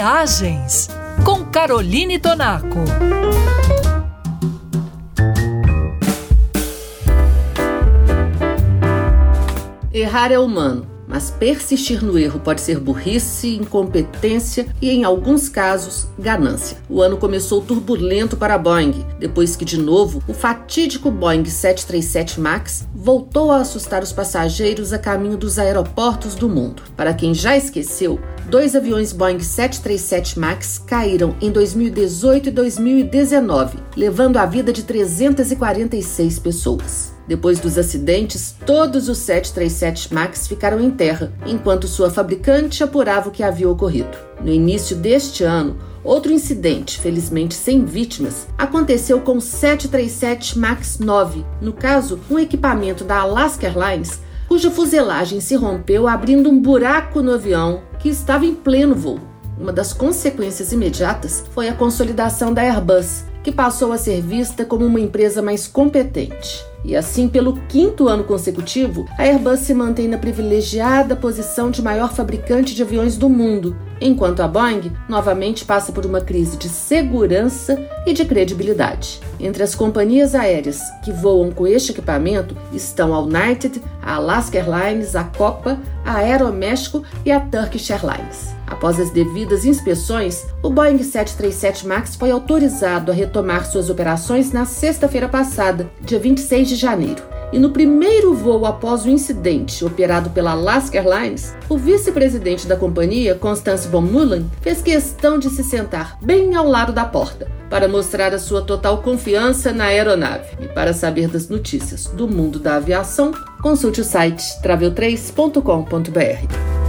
Viagens com Caroline Tonaco. Errar é humano mas persistir no erro pode ser burrice, incompetência e, em alguns casos, ganância. O ano começou turbulento para a Boeing, depois que, de novo, o fatídico Boeing 737 MAX voltou a assustar os passageiros a caminho dos aeroportos do mundo. Para quem já esqueceu, dois aviões Boeing 737 MAX caíram em 2018 e 2019, levando a vida de 346 pessoas. Depois dos acidentes, todos os 737 MAX ficaram em terra, enquanto sua fabricante apurava o que havia ocorrido. No início deste ano, outro incidente, felizmente sem vítimas, aconteceu com o 737 MAX 9, no caso, um equipamento da Alaska Airlines, cuja fuselagem se rompeu abrindo um buraco no avião que estava em pleno voo. Uma das consequências imediatas foi a consolidação da Airbus, que passou a ser vista como uma empresa mais competente. E assim, pelo quinto ano consecutivo, a Airbus se mantém na privilegiada posição de maior fabricante de aviões do mundo, enquanto a Boeing novamente passa por uma crise de segurança e de credibilidade. Entre as companhias aéreas que voam com este equipamento estão a United, a Alaska Airlines, a Copa, a Aeroméxico e a Turkish Airlines. Após as devidas inspeções, o Boeing 737 MAX foi autorizado a retomar suas operações na sexta-feira passada, dia 26 de janeiro. E no primeiro voo após o incidente, operado pela Alaska Airlines, o vice-presidente da companhia, Constance von Mullen, fez questão de se sentar bem ao lado da porta para mostrar a sua total confiança na aeronave. E para saber das notícias do mundo da aviação, consulte o site travel3.com.br.